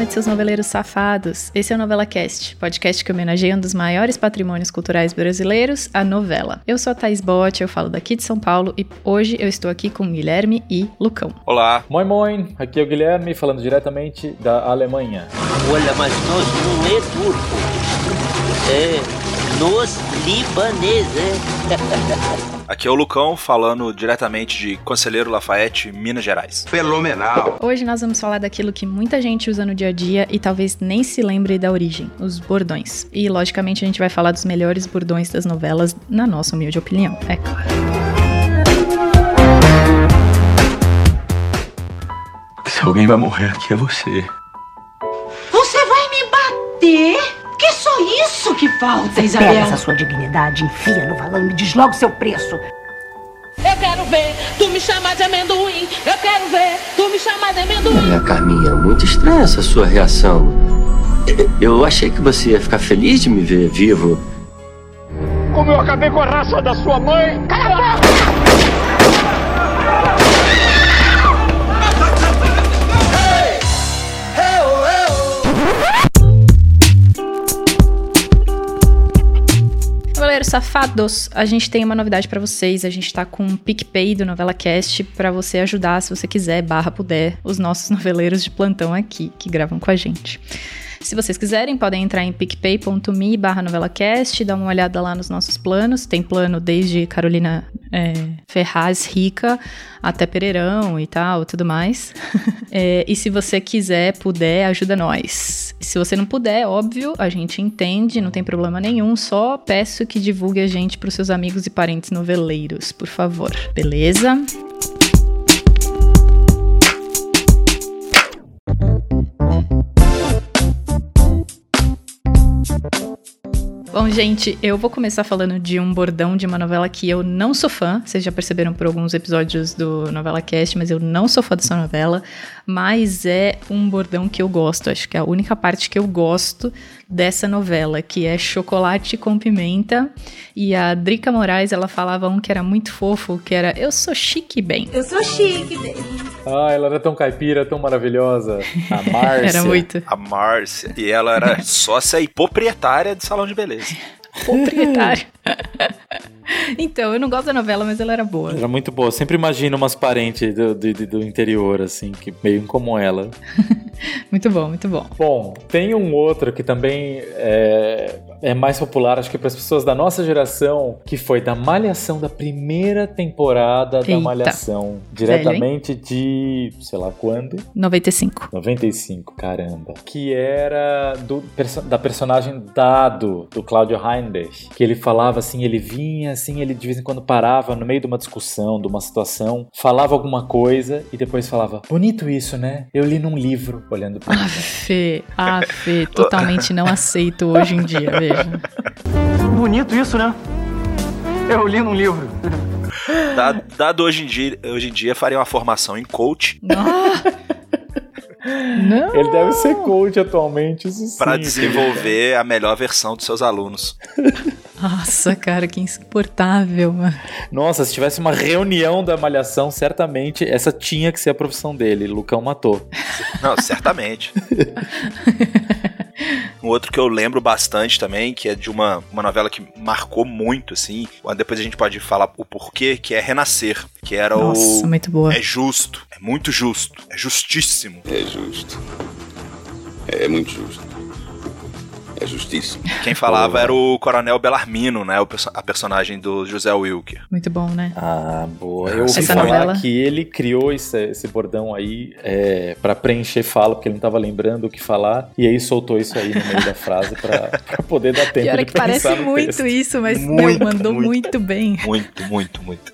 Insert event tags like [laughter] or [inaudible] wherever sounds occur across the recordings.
noite, seus noveleiros safados. Esse é o Novela Cast, podcast que homenageia um dos maiores patrimônios culturais brasileiros, a novela. Eu sou a Thais Bott, eu falo daqui de São Paulo e hoje eu estou aqui com Guilherme e Lucão. Olá. Moin, moin. Aqui é o Guilherme, falando diretamente da Alemanha. Olha, mas nós não é turco. É nos libaneses. [laughs] Aqui é o Lucão falando diretamente de Conselheiro Lafayette, Minas Gerais. Fenomenal. Hoje nós vamos falar daquilo que muita gente usa no dia a dia e talvez nem se lembre da origem, os bordões. E logicamente a gente vai falar dos melhores bordões das novelas, na nossa humilde opinião, é claro. Se alguém vai morrer aqui é você. Você vai me bater? Que só isso que falta, Pega Isabel? essa sua dignidade, enfia no valão e me diz logo seu preço. Eu quero ver tu me chamar de amendoim. Eu quero ver tu me chamar de amendoim. Olha, Carminha, muito estranha essa sua reação. Eu achei que você ia ficar feliz de me ver vivo. Como eu acabei com a raça da sua mãe. Cala a boca! Safados, a gente tem uma novidade pra vocês. A gente tá com um PicPay do Novela Cast pra você ajudar, se você quiser, barra puder, os nossos [laughs] noveleiros de plantão aqui, que gravam com a gente. Se vocês quiserem, podem entrar em picpay.me barra novelacast, dar uma olhada lá nos nossos planos. Tem plano desde Carolina é, Ferraz Rica até Pereirão e tal, tudo mais. [laughs] É, e se você quiser, puder, ajuda nós. Se você não puder, óbvio, a gente entende, não tem problema nenhum. Só peço que divulgue a gente pros seus amigos e parentes noveleiros, por favor. Beleza? Bom, gente, eu vou começar falando de um bordão de uma novela que eu não sou fã. Vocês já perceberam por alguns episódios do Novela Cast, mas eu não sou fã dessa novela. Mas é um bordão que eu gosto. Acho que é a única parte que eu gosto dessa novela, que é chocolate com pimenta. E a Drica Moraes, ela falava um que era muito fofo, que era Eu sou chique bem. Eu sou chique, baby. Ah, ela era tão caipira, tão maravilhosa. A [laughs] Márcia. Era muito. A Márcia. E ela era sócia e proprietária de salão de beleza. [laughs] Proprietário. [laughs] então, eu não gosto da novela, mas ela era boa. Era muito boa. Sempre imagino umas parentes do, do, do interior, assim, que meio como ela. [laughs] Muito bom, muito bom. Bom, tem um outro que também é, é mais popular, acho que para as pessoas da nossa geração, que foi da Malhação, da primeira temporada Eita. da Malhação. Diretamente de, sei lá quando? 95. 95, caramba. Que era do, da personagem Dado, do Claudio Heinrich. Que ele falava assim, ele vinha assim, ele de vez em quando parava no meio de uma discussão, de uma situação, falava alguma coisa e depois falava: Bonito isso, né? Eu li num livro, olhando pra mim. Aff, aff, totalmente não aceito hoje em dia, [laughs] Bonito isso, né? Eu li num livro. Dado, dado hoje, em dia, hoje em dia, faria uma formação em coach Não! Ele deve ser coach atualmente, isso sim. para desenvolver a melhor versão dos seus alunos. Nossa, cara, que insuportável, mano. Nossa, se tivesse uma reunião da Malhação, certamente essa tinha que ser a profissão dele. Lucão matou. Não, certamente. [laughs] Um outro que eu lembro bastante também, que é de uma, uma novela que marcou muito, assim. Depois a gente pode falar o porquê, que é Renascer. Que era Nossa, o. muito boa. É justo. É muito justo. É justíssimo. É justo. É muito justo. É justíssimo. Quem falava era o Coronel Belarmino, né? O perso- a personagem do José Wilker. Muito bom, né? Ah, boa. Eu ouvi Essa falar novela? que ele criou esse, esse bordão aí é, para preencher fala, porque ele não tava lembrando o que falar. E aí soltou isso aí no meio da frase pra, [laughs] pra poder dar tempo Pior de é que parece muito texto. isso, mas Muito, meu, mandou muito. muito bem. Muito, muito, muito.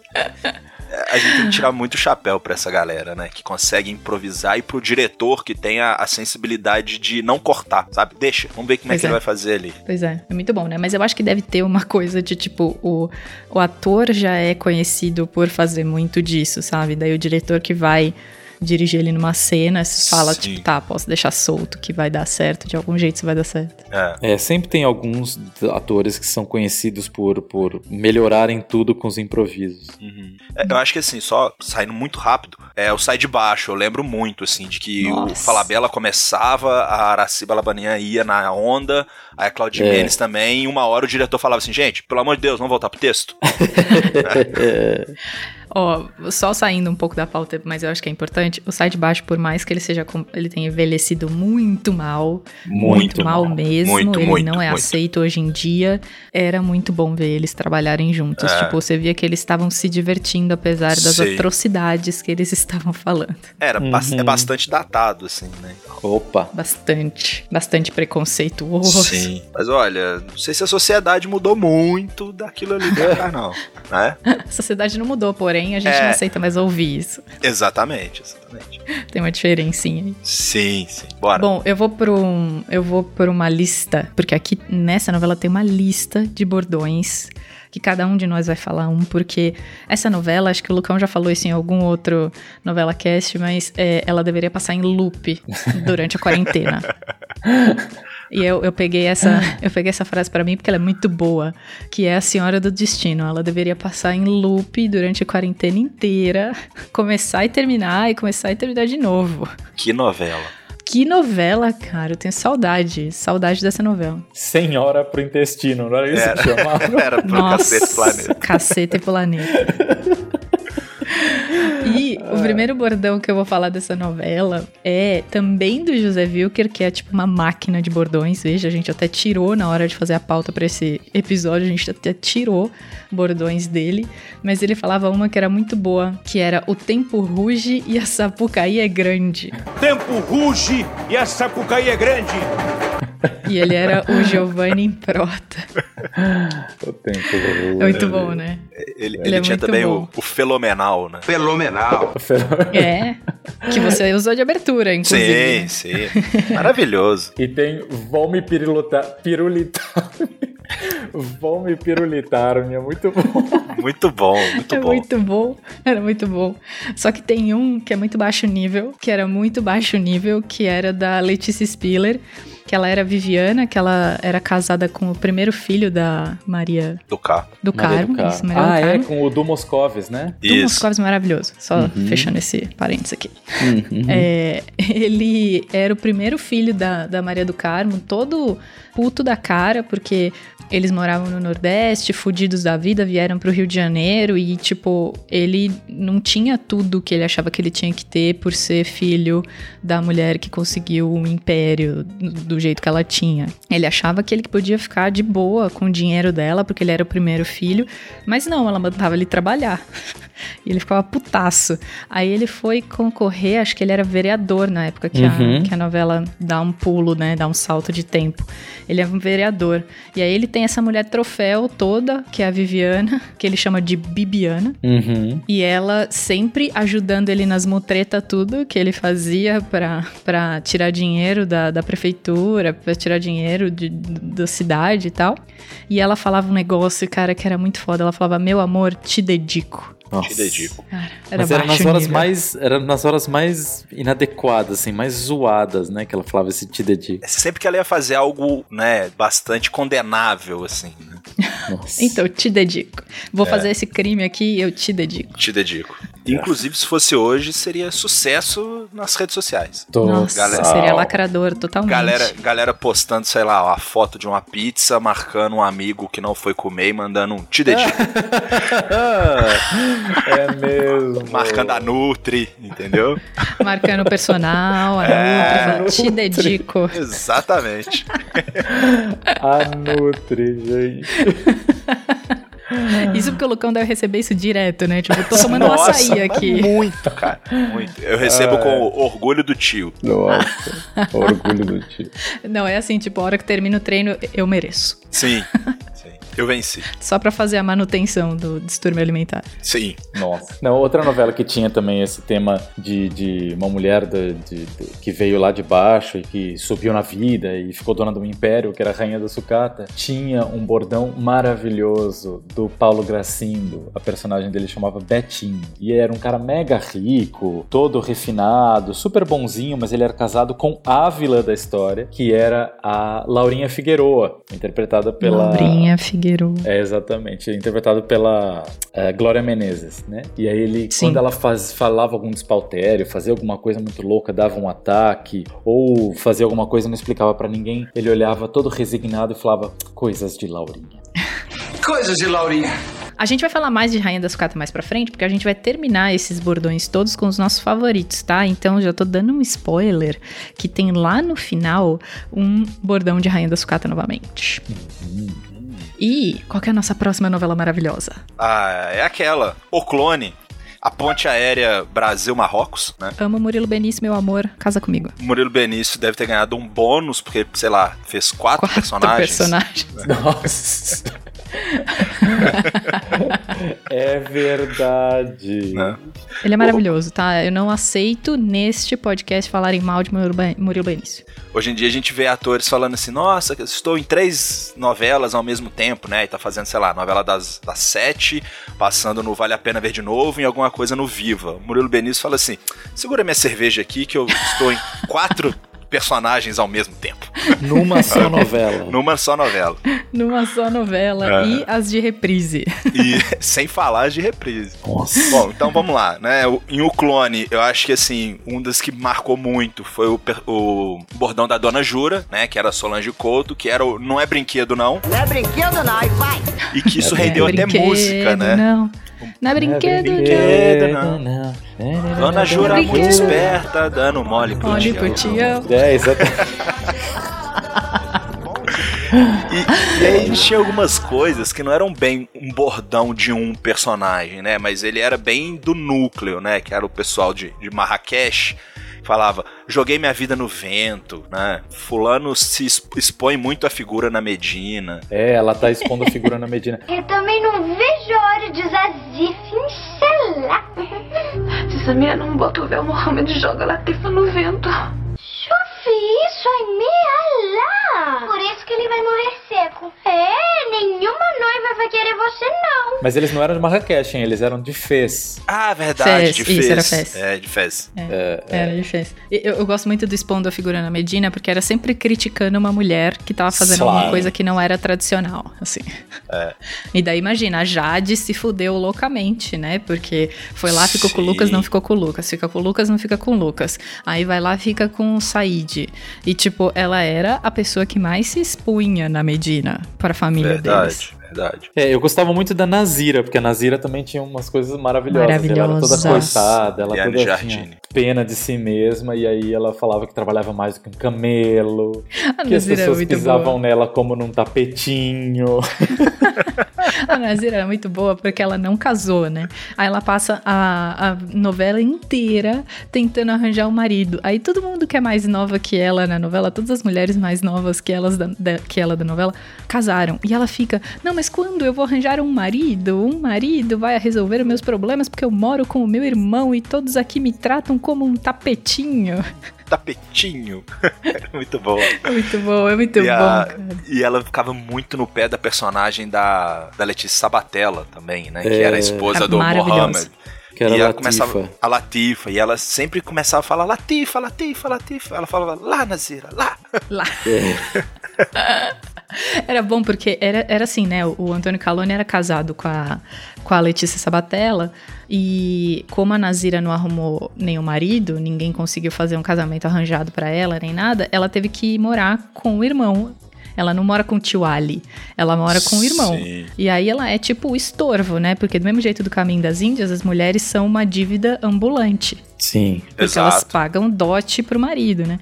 A gente tem que tirar muito chapéu pra essa galera, né? Que consegue improvisar e pro diretor que tem a, a sensibilidade de não cortar, sabe? Deixa, vamos ver como é Pois que é. ele vai fazer ali. Pois é, é muito bom, né? Mas eu acho que deve ter uma coisa de tipo, o, o ator já é conhecido por fazer muito disso, sabe? Daí o diretor que vai dirigir ele numa cena, você fala, Sim. tipo, tá, posso deixar solto que vai dar certo, de algum jeito isso vai dar certo. É. É, sempre tem alguns atores que são conhecidos por, por melhorarem tudo com os improvisos. Uhum. É, eu acho que assim, só saindo muito rápido, é o sai de baixo. Eu lembro muito, assim, de que o Nossa. Falabella começava, a Araciba Labanian ia na onda, aí a Claudia É. Mendes também, e uma hora o diretor falava assim, gente, pelo amor de Deus, vamos voltar pro texto? [laughs] [laughs] Ó, só saindo um pouco da pauta, mas eu acho que é importante, o sai de baixo, por mais que ele seja ele tenha envelhecido muito mal, Muito mal, mal. mesmo, Muito, ele muito, não é muito. aceito hoje em dia, era muito bom ver eles trabalharem juntos. É. Tipo, você via que eles estavam se divertindo apesar das Sim. atrocidades que eles [laughs] estavam falando. Era bas- Uhum. é bastante datado, assim, né? Opa! Bastante, bastante preconceituoso. Sim. Mas olha, não sei se a sociedade mudou muito daquilo ali cá, não. [laughs] Né? A sociedade não mudou, porém, a gente É. não aceita mais ouvir isso. Exatamente, exatamente. [laughs] Tem uma diferencinha aí. Sim, sim. Bora. Bom, eu vou por um, eu vou por uma lista, porque aqui nessa novela tem uma lista de bordões que cada um de nós vai falar um, porque essa novela, acho que o Lucão já falou isso em algum outro novela cast, mas é, ela deveria passar em loop durante a quarentena. [laughs] E eu, eu peguei essa eu peguei essa frase pra mim porque ela é muito boa, que é a Senhora do Destino. Ela deveria passar em loop durante a quarentena inteira, [laughs] começar e terminar e começar e terminar de novo. Que novela. Que novela, cara. Eu tenho saudade. Saudade dessa novela. Senhora pro intestino, não era isso Era. que chamava? [laughs] Era pro Nossa, Cacete Planeta. Cacete Planeta. E [laughs] o primeiro bordão que eu vou falar dessa novela é também do José Wilker, que é tipo uma máquina de bordões. Veja, a gente até tirou na hora de fazer a pauta pra esse episódio, a gente até tirou bordões dele. Mas ele falava uma que era muito boa, que era O Tempo Ruge e a Sapucaí é Grande. Tempo ruge e a Sapucaí é grande. E ele era o [laughs] Giovanni Improta. [laughs] O tempo É muito bom, né? Ele, Ele ele é tinha também o, o Fenomenal, né? Fenomenal. É. Que você usou de abertura, inclusive. Sim, sim. Maravilhoso. E tem Vão me pirulitar. Vão me pirulitar, é muito bom. Muito bom, muito É bom. muito bom, era muito bom. Só que tem um que é muito baixo nível, que era muito baixo nível, que era da Letícia Spiller, que ela era Viviana, que ela era casada com o primeiro filho da Maria Do carro. do Carmo. do Carmo. Isso, Maria Ah, do é, Carmo. com o do Moscovis, né? Do Isso. Moscovis maravilhoso. Só Uhum. fechando esse parênteses aqui. É, ele era o primeiro filho da, da Maria do Carmo, todo puto da cara, porque eles moravam no Nordeste, fudidos da vida, vieram pro Rio de Janeiro e, tipo, ele não tinha tudo que ele achava que ele tinha que ter por ser filho da mulher que conseguiu um império do jeito que ela tinha. Ele achava que ele podia ficar de boa com o dinheiro dela, porque ele era o primeiro filho, mas não, ela mandava ele trabalhar. [laughs] E ele ficava putaço. Aí ele foi concorrer, acho que ele era vereador na época que, Uhum. a, que a novela dá um pulo, né? Dá um salto de tempo. Ele é um vereador. E aí ele tem essa mulher troféu toda, que é a Viviana, que ele chama de Bibiana. Uhum. E ela sempre ajudando ele nas mutretas, tudo que ele fazia pra, pra tirar dinheiro da, da prefeitura, pra tirar dinheiro de, da cidade e tal. E ela falava um negócio, cara, que era muito foda. Ela falava, meu amor, te dedico. Nossa. Te dedico. Cara, era Mas era nas horas nível. mais. Era nas horas mais inadequadas, assim, mais zoadas, né? Que ela falava esse te dedico. Sempre que ela ia fazer algo, né, bastante condenável, assim, né? [laughs] Nossa. Então, te dedico. Vou É. fazer esse crime aqui e eu te dedico. Te dedico. Inclusive, se fosse hoje, seria sucesso nas redes sociais. Nossa, Galera- seria lacrador totalmente. Galera, galera postando, sei lá, a foto de uma pizza, marcando um amigo que não foi comer e mandando um te dedico. [laughs] é mesmo. marcando a Nutri, entendeu? [laughs] Marcando o personal, a É. Nutri, te dedico. [laughs] Exatamente. A Nutri, gente. [laughs] Isso porque o Lucão deve receber isso direto, né? Tipo, eu tô tomando um Nossa, açaí aqui. Muito, cara. Muito. Eu recebo Ah, com orgulho do tio. Nossa. Orgulho do tio. Não, é assim, tipo, a hora que termina o treino, eu mereço. Sim. [laughs] Eu venci. Só pra fazer a manutenção do distúrbio alimentar. Sim. Nossa. Não, outra novela que tinha também esse tema de, de uma mulher de, de- de- que veio lá de baixo e que subiu na vida e ficou dona de um império, que era a Rainha da Sucata, tinha um bordão maravilhoso do Paulo Gracindo. A personagem dele chamava Betinho. E era um cara mega rico, todo refinado, super bonzinho, mas ele era casado com a vilã da história, que era a Laurinha Figueroa, interpretada pela. Laurinha É, exatamente. Interpretado pela eh, Glória Menezes, né? E aí ele, Sim. quando ela faz, falava algum despautério, fazia alguma coisa muito louca, dava um ataque, ou fazia alguma coisa e não explicava pra ninguém, ele olhava todo resignado e falava, coisas de Laurinha. [laughs] Coisas de Laurinha. A gente vai falar mais de Rainha da Sucata mais pra frente, porque a gente vai terminar esses bordões todos com os nossos favoritos, tá? Então já tô dando um spoiler que tem lá no final um bordão de Rainha da Sucata novamente. E qual que é a nossa próxima novela maravilhosa? Ah, é aquela. O clone. A ponte aérea Brasil-Marrocos, né? Amo Murilo Benício, meu amor, casa comigo. Murilo Benício deve ter ganhado um bônus, porque, sei lá, fez quatro, Quatro personagens. personagens. [laughs] Nossa! [laughs] é verdade. Né? Ele é maravilhoso, tá? Eu não aceito neste podcast falarem mal de Murilo Ben- Murilo Benício. Hoje em dia a gente vê atores falando assim, nossa, eu estou em três novelas ao mesmo tempo, né? E tá fazendo, sei lá, novela das, das sete, passando no Vale a Pena Ver de Novo e alguma coisa no Viva. O Murilo Benício fala assim, segura minha cerveja aqui que eu estou em quatro personagens ao mesmo tempo. Numa só [laughs] novela. Numa só novela. Numa só novela É. e as de reprise. E [laughs] sem falar de reprise. Nossa. Bom, então vamos lá, né? Em O Clone, eu acho que assim, um das que marcou muito foi o, o bordão da Dona Jura, né? Que era Solange Couto, que era o Não é Brinquedo Não, Não é brinquedo, não, e vai. e que isso é rendeu até brinquedo, música, né? Não. Não é brinquedo, brinquedo, não. não. Dona Jura Brinquedo. muito esperta, dando mole pro Olhe tião. pro tião. É, exatamente. E, e aí tinha algumas coisas que não eram bem um bordão de um personagem, né? Mas ele era bem do núcleo, né? Que era o pessoal de, de Marrakech. Falava, joguei minha vida no vento, né? Fulano se exp- expõe muito a figura na Medina. É, ela tá expondo a figura na Medina. [laughs] Eu também não vejo a hora de Zazif encelar. Se Samia não bota o véu, Mohamed joga a Latifa no vento. Chufi, isso é meia Por isso que ele vai morrer seco. É, nenhuma noiva vai querer você, não. Mas eles não eram de Marrakech, hein? Eles eram de Fez. Ah, verdade, Fez, de isso, Fez. era Fez. É, de Fez. É, Era difícil. E Eu, eu gosto muito do expondo a figura na Medina, porque era sempre criticando uma mulher que tava fazendo Claro. alguma coisa que não era tradicional, assim. É. E daí, imagina, a Jade se fudeu loucamente, né? Porque foi lá, ficou com o Sim. Lucas, não ficou com o Lucas. Fica com o Lucas, não fica com o Lucas. Aí vai lá, fica com o Said. E, tipo, ela era a pessoa que mais se expunha na Medina para a família deles. Verdade. É, eu gostava muito da Nazira, porque a Nazira também tinha umas coisas maravilhosas. Ela era toda Maravilhosas. coitada, ela Liane toda tinha pena de si mesma, e aí ela falava que trabalhava mais do que um camelo, A que as Nazira é pessoas muito pisavam boa. nela como num tapetinho. [laughs] A Nazira era muito boa porque ela não casou, né? Aí ela passa a, a novela inteira tentando arranjar um marido. Aí todo mundo que é mais nova que ela na novela, todas as mulheres mais novas que, elas da, da- que ela da novela, casaram. E ela fica, não, mas quando eu vou arranjar um marido? Um marido vai resolver os meus problemas porque eu moro com o meu irmão e todos aqui me tratam como um tapetinho. [laughs] Tapetinho. [laughs] muito bom. É muito bom, é muito e, bom, a- cara. e ela ficava muito no pé da personagem da, da Letícia Sabatella também, né? Que É. era a esposa É do. Mohammed. Que era e ela Latifa. começava a Latifa, e ela sempre começava a falar Latifa, Latifa, Latifa. Ela falava lá, Nazira, lá. Lá. É. [laughs] [laughs] Era bom porque era, era assim, né? O Antônio Calone era casado com a, com a Letícia Sabatella. E como a Nazira não arrumou nenhum marido, ninguém conseguiu fazer um casamento arranjado pra ela, nem nada, ela teve que morar com o irmão. Ela não mora com o tio Ali, ela mora com o irmão. Sim. E aí ela é tipo o estorvo, né? Porque do mesmo jeito do caminho das Índias, as mulheres são uma dívida ambulante. Sim. Porque elas pagam dote pro marido, né?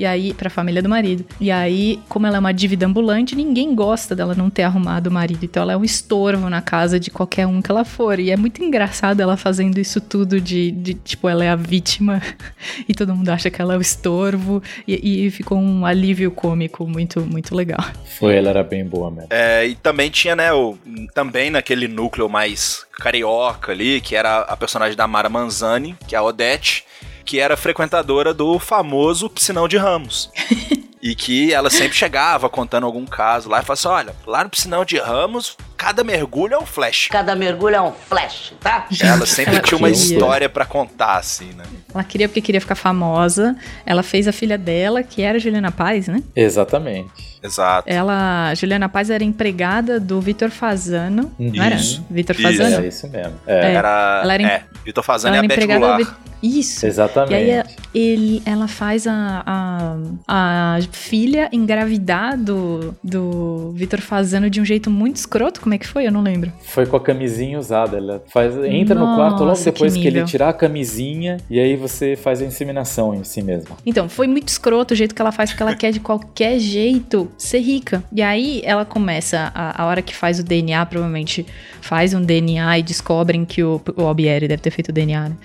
E aí, pra família do marido. E aí, como ela é uma dívida ambulante, ninguém gosta dela não ter arrumado o marido. Então ela é um estorvo na casa de qualquer um que ela for. E é muito engraçado ela fazendo isso tudo de, de tipo, ela é a vítima [laughs] e todo mundo acha que ela é o estorvo. E, e ficou um alívio cômico muito, muito legal. Foi, ela era bem boa mesmo. É, e também tinha, né, o, também naquele núcleo mais carioca ali, que era a personagem da Mara Manzani, que é a Odete, que era frequentadora do famoso Piscinão de Ramos. [laughs] E que ela sempre chegava contando algum caso lá e falava assim: olha, lá no piscinão de Ramos, cada mergulho é um flash. Cada mergulho é um flash, tá? Ela sempre Ela tinha uma queria. história pra contar, assim, né? Ela queria porque queria ficar famosa. Ela fez a filha dela, que era Juliana Paz, né? Exatamente. Exato. Ela, Juliana Paz era empregada do Vitor Fazano, não era? Isso. Vitor. Fazano? É isso mesmo. É, É. Era. Ela era em- É, Vitor Fazano Ela é era a Beth Goulart. Vi- Isso. Exatamente. E aí ele, ela faz a, a, a filha engravidar do, do Vitor Fazano de um jeito muito escroto. Como é que foi? Eu não lembro. Foi com a camisinha usada. Ela faz, entra no quarto logo Nossa, depois que que, ele tirar a camisinha e aí você faz a inseminação em si mesma. Então, foi muito escroto o jeito que ela faz, porque ela quer de qualquer jeito ser rica. E aí ela começa, a, a hora que faz o DNA, provavelmente faz um DNA e descobrem que o, o Albieri deve ter feito o DNA, né?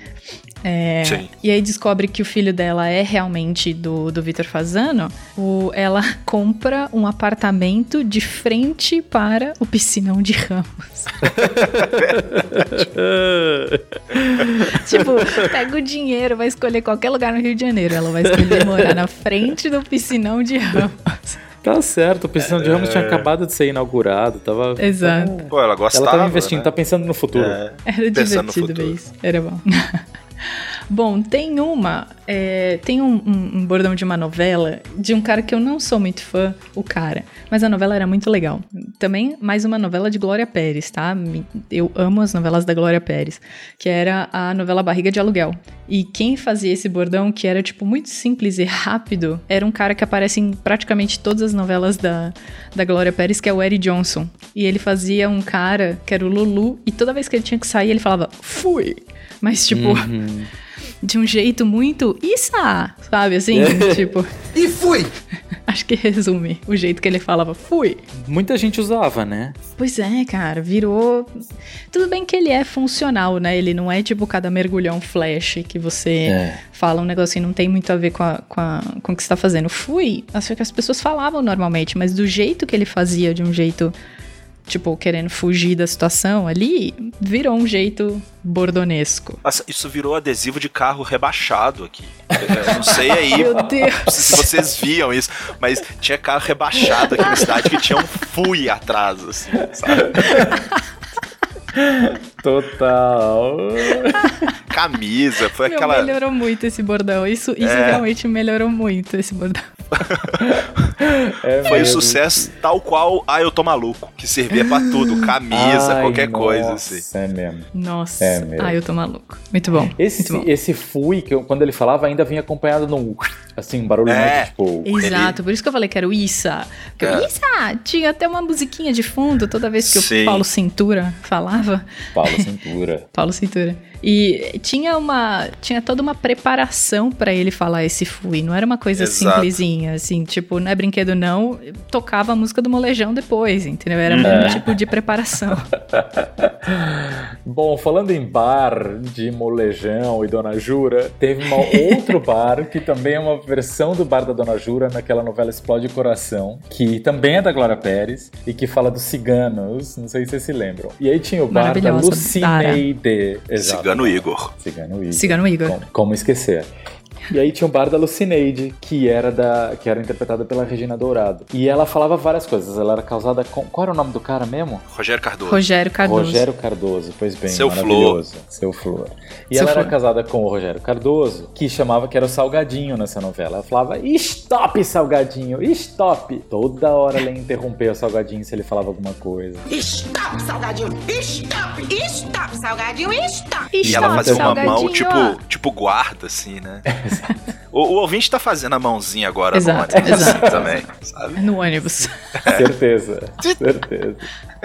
É, Sim. e aí descobre que o filho dela é realmente do, do Vitor Fazano. O, ela [laughs] compra um apartamento de frente para o piscinão de Ramos. [laughs] tipo, pega o dinheiro, vai escolher qualquer lugar no Rio de Janeiro. Ela vai escolher morar na frente do piscinão de Ramos. Tá certo, o Piscinão de Ramos tinha É. acabado de ser inaugurado. Tava, Exato. Pô, ela gostava. Ela tava investindo, né? tá pensando no futuro. É, Era divertido ver isso. Era bom. Bom, tem uma. é, tem um, um- um bordão de uma novela de um cara que eu não sou muito fã, o cara. Mas a novela era muito legal. Também mais uma novela de Glória Pérez, tá? Eu amo as novelas da Glória Pérez. Que era a novela Barriga de Aluguel. E quem fazia esse bordão, que era, tipo, muito simples e rápido, era um cara que aparece em praticamente todas as novelas da, da Glória Pérez, que é o Eric Johnson. E ele fazia um cara que era o Lulu, e toda vez que ele tinha que sair, ele falava, fui! Mas, tipo, Uhum. de um jeito muito. Issa! Sabe assim? tipo. E fui! [laughs] Acho que resume o jeito que ele falava, fui. Muita gente usava, né? Pois é, cara, virou. Tudo bem que ele é funcional, né? Ele não é tipo cada mergulhão flash que você É. fala um negocinho não tem muito a ver com, a, com, a- com o que você tá fazendo. Fui, acho que as pessoas falavam normalmente, mas do jeito que ele fazia, de um jeito, tipo, querendo fugir da situação ali, virou um jeito bordonesco. Nossa, isso virou adesivo de carro rebaixado aqui. Eu não sei aí [laughs] Meu Deus! se vocês viam isso, mas tinha carro rebaixado aqui na cidade que tinha um fui atrás, assim, sabe? Total. Camisa, foi Meu, aquela. melhorou muito esse bordão. Isso, isso É. realmente melhorou muito esse bordão. [laughs] É Foi o mesmo. sucesso tal qual Ah, eu tô maluco, que servia pra tudo, [gasps] camisa, Ai, qualquer coisa, nossa, assim. É mesmo. Nossa. É mesmo. ah, eu tô maluco. Muito bom. Esse, muito bom. esse fui, que eu- quando ele falava, ainda vinha acompanhado num. Assim, um barulho É. muito tipo. Exato, por isso que eu falei que era o Issa. Porque o É. Issa tinha até uma musiquinha de fundo toda vez que Sim. o Paulo Cintura falava. Paulo [laughs] Cintura. Paulo Cintura. E tinha uma. Tinha toda uma preparação pra ele falar esse fui. Não era uma coisa Exato. simplesinha, assim, tipo, não é brinquedo, não. Tocava a música do molejão depois, entendeu? Era Uhum. muito tipo de preparação. [laughs] Bom, falando em bar de Molejão e Dona Jura, teve um outro [laughs] bar que também é uma versão do bar da Dona Jura naquela novela Explode o Coração, que também é da Glória Pérez e que fala dos ciganos, não sei se vocês se lembram. E aí tinha o bar da Lucineide. Exato. Cigano Igor. Cigano Igor. Cigano Igor. Como, como esquecer? E aí tinha o bar da Lucineide, que era da que era interpretada pela Regina Dourado. E ela falava várias coisas. Ela era casada com. Qual era o nome do cara mesmo? Rogério Cardoso. Rogério Cardoso. Rogério Cardoso, pois bem, Seu maravilhoso. Seu Flor. E Seu ela era Flor. casada com o Rogério Cardoso, que chamava que era o Salgadinho nessa novela. Ela falava, stop, Salgadinho, stop. Toda hora ela interrompeu o Salgadinho se ele falava alguma coisa. Stop, salgadinho! Stop! Stop, salgadinho! Stop! E ela fazia uma mão tipo, tipo guarda, assim, né? [laughs] [laughs] o, o ouvinte tá fazendo a mãozinha agora Exato, no ônibus exato. também, sabe? No ônibus. Certeza, [laughs] certeza.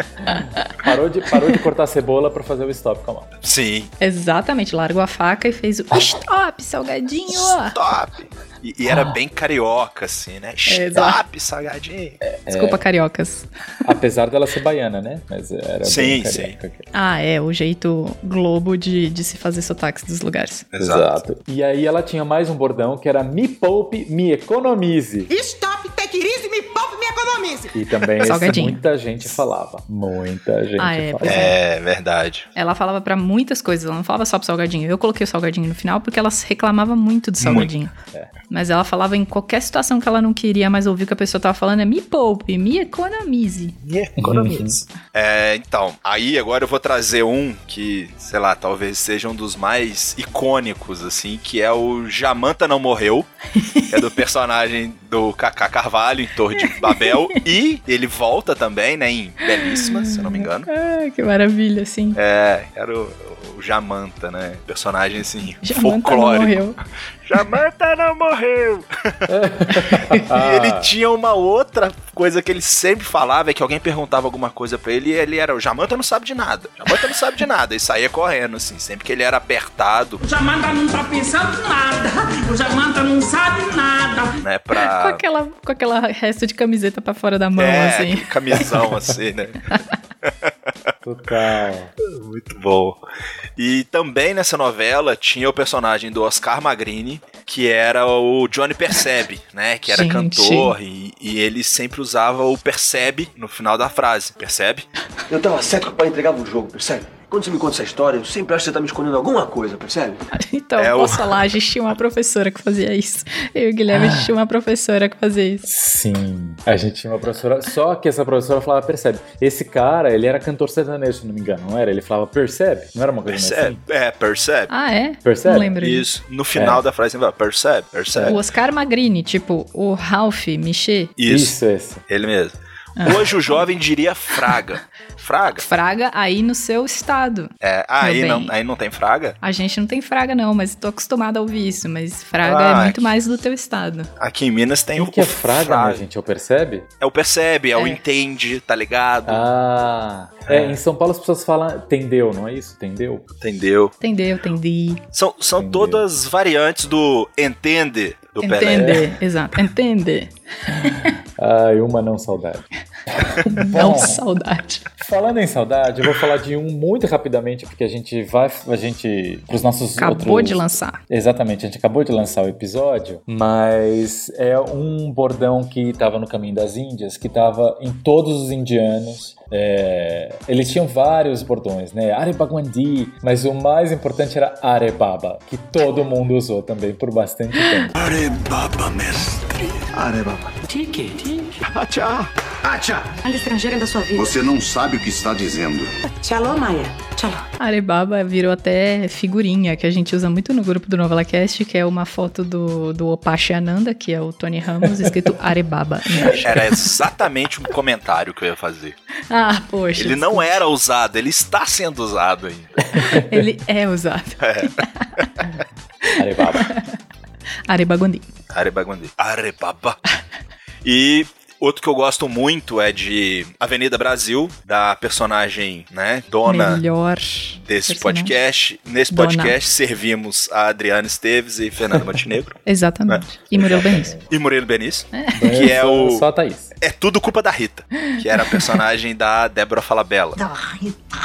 [laughs] Parou de, parou de cortar cebola pra fazer o stop com a mão. Sim. Exatamente, largou a faca e fez o [laughs] stop, salgadinho! Stop! E, e era bem carioca, assim, né? exato. Stop, salgadinho. Desculpa, cariocas. Apesar dela ser baiana, né? Mas era Sim, bem carioca. Ah, é, o jeito globo de, de se fazer sotaques dos lugares. Exato. E aí ela tinha mais um bordão que era me poupe, me economize. Stop, take it easy, me poupe, me. E também esse muita gente falava. Muita gente Ah, é, falava. pois É, verdade. Ela falava pra muitas coisas, ela não falava só pro salgadinho. Eu coloquei o salgadinho no final porque ela reclamava muito do salgadinho. É. Mas ela falava em qualquer situação que ela não queria mais ouvir o que a pessoa tava falando, é me poupe, me economize. Economize. É, então, aí agora eu vou trazer um que, sei lá, talvez seja um dos mais icônicos, assim, que é o Jamanta Não Morreu, é do [laughs] personagem do Kaká Carvalho em Torre de Babel, e ele volta também, né, em Belíssima, se eu não me engano. Ah, que maravilha, assim. É, era o, o Jamanta, né, personagem, assim, Jamanta não folclórico. morreu. Jamanta não morreu! e [laughs] ele tinha uma outra coisa que ele sempre falava, é que alguém perguntava alguma coisa pra ele e ele era, o Jamanta não sabe de nada. Jamanta não sabe de nada. E saía correndo, assim, sempre que ele era apertado, O Jamanta não tá pensando nada. O Jamanta não sabe nada. né, Com pra... aquela, com aquela resto de camiseta pra fora da mão, é, assim. camisão, assim, né? [laughs] Total. Muito bom. E também nessa novela tinha o personagem do Oscar Magrini, que era o Johnny Percebe, né? Que era Gente. cantor e, e ele sempre usava o percebe no final da frase. Percebe? Eu tava certo que o pai entregava o jogo, percebe? Quando você me conta essa história, eu sempre acho que você tá me escondendo alguma coisa, percebe? [laughs] Então, É o- posso falar, a gente tinha uma professora que fazia isso. Eu e o Guilherme, a gente tinha uma professora que fazia isso. Sim. A gente tinha uma professora. Só que essa professora falava, percebe. Esse cara, ele era cantor sertanejo, se não me engano, não era? Ele falava, percebe? Não era uma coisa Percebe? assim? É, percebe. Ah, é? Percebe? Não lembro disso. Isso. No final É. da frase, percebe? Percebe? O Oscar Magrini, tipo, o Ralph Michê, Isso. Isso, esse. Ele mesmo. Ah. Hoje o jovem diria fraga. Fraga? fraga aí no seu estado. É, ah, aí, não, aí não tem fraga? A gente não tem fraga não, mas tô acostumada a ouvir isso. Mas fraga Ah, é muito mais do teu estado. Aqui em Minas tem O que é o fraga, né, gente? Eu percebe? É o percebe, é, o É. entende, tá ligado? Ah. É, em São Paulo as pessoas falam entendeu, não é isso? Entendeu? Entendeu? Entendeu? Entendi. São, são Entendeu. todas variantes do entende do Pelé. Entender, exato. Entender. [laughs] Ai, uma não saudade. [laughs] Não Bom. saudade. Falando em saudade, eu vou falar de um muito rapidamente, porque a gente vai. A gente. Pros nossos Acabou outros- de lançar. Exatamente, a gente acabou de lançar o episódio, mas é um bordão que estava no caminho das Índias, que estava em todos os indianos. É, eles tinham vários bordões, né? Arebagwandi, mas o mais importante era Arebaba, que todo mundo usou também por bastante tempo. Arebaba, mestre. Arebaba. Tique, tique. Acha. Acha. Língua estrangeira da sua vida. Você não sabe o que está dizendo. Tchalô, Maia. Tchalô. Arebaba virou até figurinha que a gente usa muito no grupo do Novela Cast, que é uma foto do, do Opache Ananda, que é o Tony Ramos, escrito [laughs] Arebaba. Era exatamente um comentário que eu ia fazer. Ah, poxa. Ele não era usado, ele está sendo usado ainda. [laughs] Ele é usado. [laughs] Arebaba. Arebagundi. Arebagundi. Arebaba. E outro que eu gosto muito é de Avenida Brasil, da personagem, né, dona Melhor. desse personagem. podcast. Nesse Dona. podcast servimos a Adriana Esteves e Fernando Montenegro. [laughs] Exatamente. E Murilo Benício. E Murilo Benício. Que é só, o. Só a Thaís. É tudo culpa da Rita. Que era a personagem da Débora Falabella. Da Rita.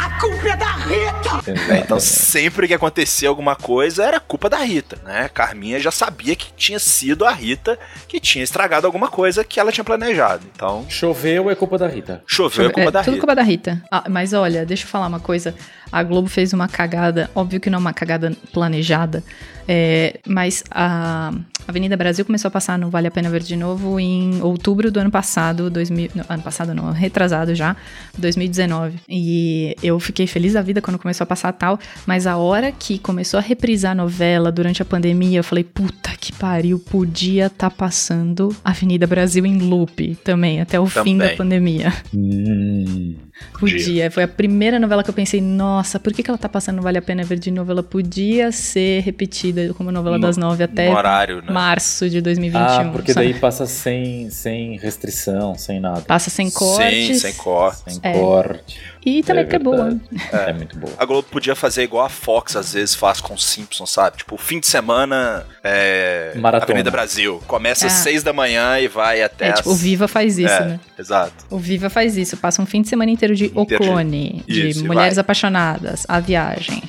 A culpa é da Rita. né? Então, sempre que acontecia alguma coisa, era culpa da Rita, né? Carminha já sabia que tinha sido a Rita que tinha estragado alguma coisa que ela tinha planejado. Então, Choveu é culpa da Rita. choveu é culpa da tudo Rita. culpa da Rita. Ah, mas olha, deixa eu falar uma coisa. A Globo fez uma cagada, óbvio que não é uma cagada planejada, é, mas a Avenida Brasil começou a passar no Vale a Pena Ver de novo em outubro do ano passado, 2000, não, ano passado não, retrasado já, 2019. E eu fiquei feliz da vida quando começou a passar tal, mas a hora que começou a reprisar a novela durante a pandemia, eu falei, puta que pariu, podia estar passando Avenida Brasil em loop também, até o fim da Também. pandemia. Hum. Podia. Foi a primeira novela que eu pensei, nossa, por que, que ela tá passando Vale a Pena Ver de novo? Ela podia ser repetida como novela No- das nove até horário, né? março de 2021. Ah, porque sabe? daí passa sem, sem restrição, sem nada. Passa sem cortes. Sim, sem corte. Sem É. corte. E também É porque é boa. É. muito boa. A Globo podia fazer igual a Fox às vezes faz com Simpsons, sabe? Tipo, fim de semana é. Maratona. Avenida Brasil. Começa às Ah. seis da manhã e vai até É, às... tipo, o Viva faz isso, É, né? Exato. O Viva faz isso, passa um fim de semana inteiro de O Clone, de, Isso, Mulheres vai. Apaixonadas, A Viagem.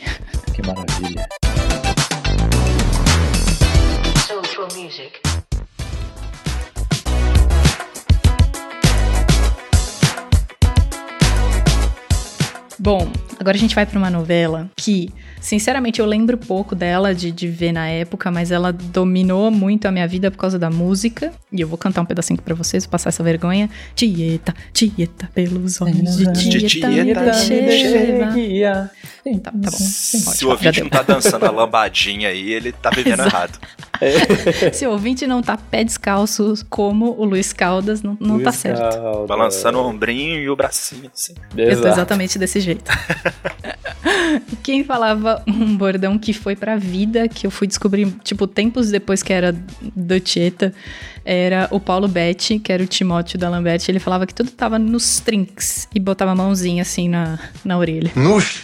Que maravilha. Soulful music. Bom, agora a gente vai pra uma novela que, sinceramente, eu lembro pouco dela de, de ver na época, mas ela dominou muito a minha vida por causa da música. E eu vou cantar um pedacinho pra vocês, vou passar essa vergonha. Tieta, tieta, pelos olhos de De tieta, tieta, me. Guia. Tá, tá bom. Se o ouvinte não tá dançando a lambadinha aí, ele tá vivendo Exato. errado. [laughs] Se o ouvinte não tá pé descalço como o Luiz Caldas, não, não tá Luiz certo. Caldas. Balançando o ombrinho e o bracinho, assim. Eu tô Exato. exatamente desse jeito. [laughs] Quem falava um bordão que foi pra vida, que eu fui descobrir, tipo, tempos depois que era do Tieta, era o Paulo Betti, que era o Timóteo da Lambert. Ele falava que tudo tava nos trinks e botava a mãozinha assim na, na orelha. Nos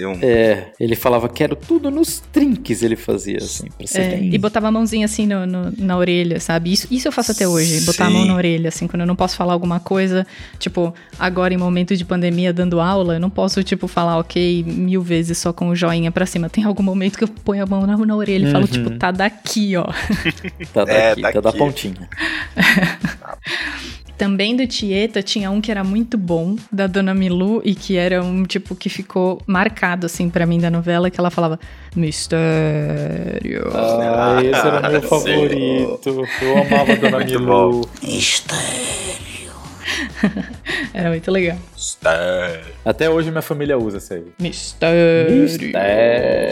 um- É, ele falava quero tudo nos trinques, ele fazia assim, pra ser É, bem. e botava a mãozinha assim no- no- na orelha, sabe? Isso, isso eu faço até hoje, botar a mão na orelha, assim, quando eu não posso falar alguma coisa, tipo, agora em momento de pandemia dando aula, eu não posso, tipo, falar ok mil vezes só com o joinha pra cima. Tem algum momento que eu ponho a mão na, na orelha e falo, Uhum. tipo, tá daqui, ó. Tá [laughs] É, daqui, tá da daqui. Pontinha. [laughs] Também do Tieta tinha um que era muito bom, da Dona Milu, e que era um tipo que ficou marcado, assim, pra mim da novela, que ela falava mistério. Ah, esse era o meu Sim. favorito. Eu amava a Dona Muito Milu. [laughs] Era muito legal. Tá. Até hoje minha família usa esse aí. Mistério. Mistério.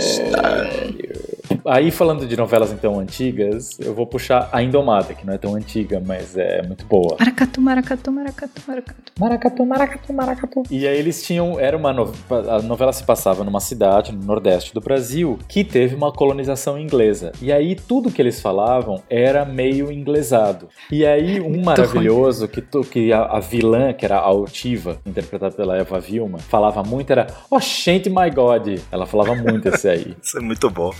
Aí falando de novelas então antigas, eu vou puxar a Indomada, que não é tão antiga, mas é muito boa. Maracatu, maracatu, maracatu, maracatu. Maracatu, maracatu, maracatu. E aí eles tinham, era uma no- a novela se passava numa cidade no nordeste do Brasil que teve uma colonização inglesa. E aí tudo que eles falavam era meio inglesado. E aí um maravilhoso que, que a, a vilã, que era a Altiva, interpretada pela Eva Vilma, falava muito era Oh, gente, my God. Ela falava muito esse aí. [laughs] Isso é muito bom.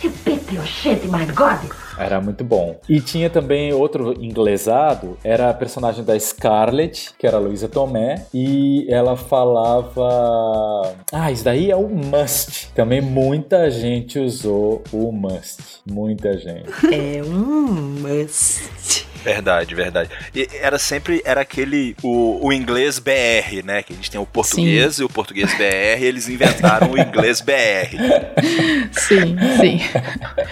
Shit, my God. Era muito bom. E tinha também outro inglesado, era a personagem da Scarlett, que era a Luísa Tomé, e ela falava. Ah, isso daí é o must. Também muita gente usou o must. Muita gente. É um must. Verdade, verdade. E era sempre, era aquele, o, o inglês BR, né? Que a gente tem o português e o português BR, eles inventaram o inglês BR. [laughs] Sim, sim.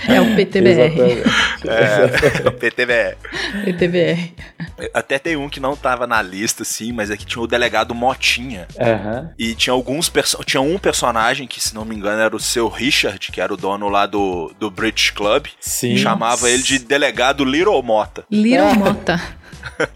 É o PTBR. É, o PTBR. PTBR. Até tem um que não tava na lista, sim, mas é que tinha o delegado Motinha. Aham. E tinha alguns tinha um personagem que, se não me engano, era o seu Richard, que era o dono lá do, do British Club. Sim. Chamava ele de delegado Little Mota. Little Mota. [laughs]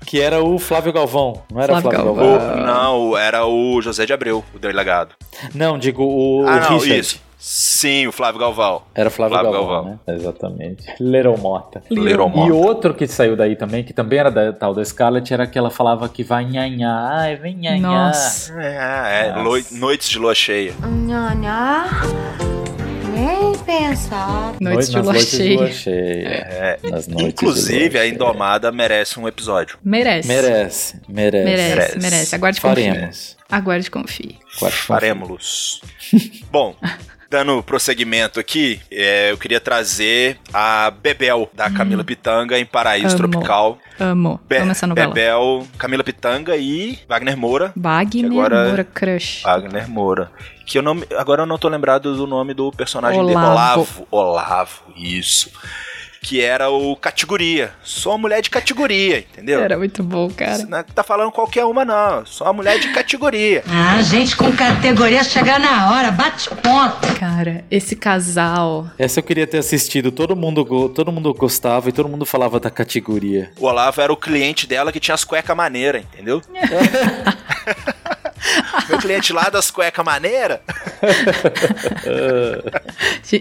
Que era o Flávio Galvão. Não era Flávio Flávio, Galvão. Galvão? O- não, era o José de Abreu, o delegado. Não, digo o, ah, o não, Richard. isso. Sim, o Flávio Galval. Era Flávio, Flávio Galvão, Galvão. né? Exatamente. Little Mota. Little E Mota. outro que saiu daí também, que também era da tal da Scarlett, era que ela falava que vai nhanhá. Vem nhanhá. Nossa. É, é Nossa. loi- noites de lua cheia. Nhonhá, nem pensar. Noites de nas lua noites de cheia. lua cheia. É, Inclusive, a. Indomada merece um episódio. Merece. Merece, merece. Merece, Merece. merece. Aguarde e confie. Faremos. Aguarde e confie. Faremos. [laughs] Bom, dando prosseguimento aqui, é, eu queria trazer a Bebel, da Camila Pitanga, em Paraíso Amo. Tropical. Amo. Be Amo essa novela. Bebel, Camila Pitanga e Wagner Moura. Wagner Agora- Moura Crush. Wagner Moura. Que eu não, agora eu não tô lembrado do nome do personagem dele. Olavo. Olavo. Olavo, isso. Que era o categoria. Sou mulher de categoria, entendeu? Era muito bom, cara. Não tá falando qualquer uma, não. Sou uma mulher de categoria. Ah, gente com categoria chega na hora, bate ponta. Cara, esse casal. Essa eu queria ter assistido. Todo mundo, go- todo mundo gostava e todo mundo falava da categoria. O Olavo era o cliente dela que tinha as cuecas maneiras, entendeu? [laughs] Cliente lá das cuecas maneiras [laughs]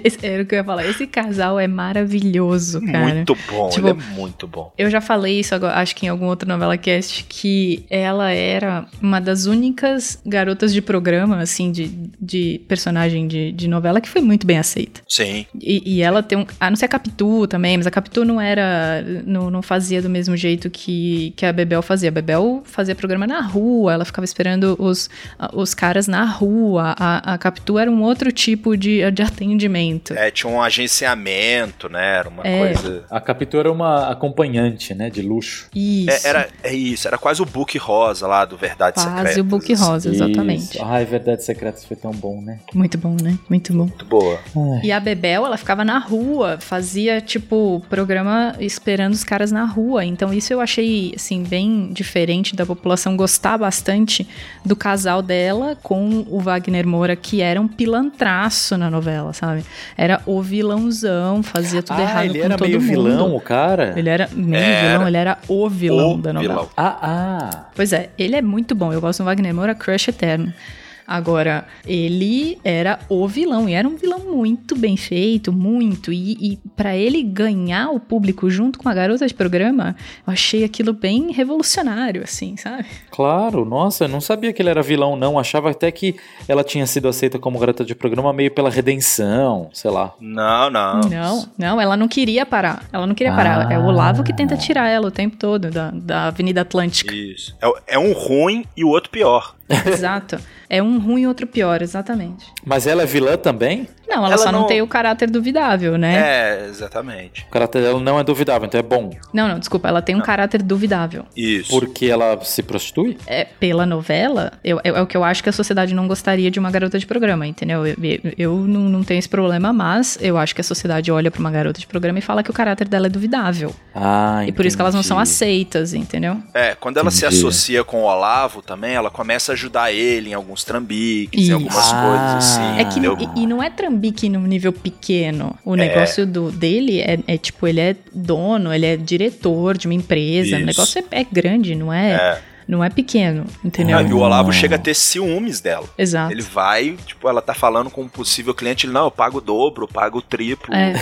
Esse- Era o que eu ia falar. Esse casal é maravilhoso, cara. Muito bom, Tipo, ele é muito bom. Eu já falei isso, agora, acho que em algum outro novela cast, que ela era uma das únicas garotas de programa, assim, de, de personagem de, de novela que foi muito bem aceita. Sim. E, e ela tem um. A não ser a Capitu também, mas a Capitu não era. Não, não fazia do mesmo jeito que, que a Bebel fazia. A Bebel fazia programa na rua, ela ficava esperando os, os caras na rua. A, a Capitu era um outro tipo de, de atendimento. É, tinha um agenciamento, né? Era uma É. coisa. A Capitu era uma acompanhante, né, de luxo. Isso. É, era, é isso, era quase o book rosa lá do Verdade Quase Secreta. o book rosa, exatamente. Isso. Ai, Verdades Secretas foi tão bom, né? Muito bom, né? Muito bom. Muito boa. E a Bebel, ela ficava na rua, fazia, tipo, programa esperando os caras na rua. Então, isso eu achei, assim, bem diferente da população gostar bastante do casal dela com o Wagner Moura, que era um pilantraço na novela, sabe? Era o vilãozão, fazia tudo ah, errado ele com era todo meio mundo. vilão, o cara? Ele era meio Era. vilão, ele era o vilão O da novela. vilão. Ah, ah. Pois é, ele é muito bom. Eu gosto do Wagner Moura, crush eterno. Agora, ele era o vilão, e era um vilão muito bem feito, muito. E, e para ele ganhar o público junto com a garota de programa, eu achei aquilo bem revolucionário, assim, sabe? Claro, nossa, eu não sabia que ele era vilão, não. Achava até que ela tinha sido aceita como garota de programa meio pela redenção, sei lá. Não, não. Não, não, ela não queria parar. Ela não queria parar. É o Olavo que tenta tirar ela o tempo todo da, da Avenida Atlântica. Isso. É, é um ruim e o outro pior. [laughs] Exato. É um ruim e outro pior, exatamente. Mas ela é vilã também? Não, ela, Ela só não... não- tem o caráter duvidável, né? É, exatamente. O caráter dela não é duvidável, então é bom. Não, não, desculpa, ela tem um caráter duvidável. Isso. Porque ela se prostitui? É, pela novela, eu, é, é o que eu acho que a sociedade não gostaria de uma garota de programa, entendeu? Eu, eu, eu não, não tenho esse problema, mas eu acho que a sociedade olha pra uma garota de programa e fala que o caráter dela é duvidável. Ah, E por isso que elas não são entendi. aceitas, entendeu? É, quando ela se Entendi. associa com o Olavo também, ela começa a ajudar ele em alguns trambiques, Isso. em algumas Ah. coisas assim. É que e, e não é trambique num nível pequeno. O negócio do, dele é, é, tipo, ele é dono, ele é diretor de uma empresa. Isso. O negócio é, é grande, não é, É. não é pequeno, entendeu? Ah, e o Olavo chega a ter ciúmes dela. Exato. Ele vai, tipo, ela tá falando com um possível cliente, ele, não, eu pago o dobro, eu pago o triplo, É.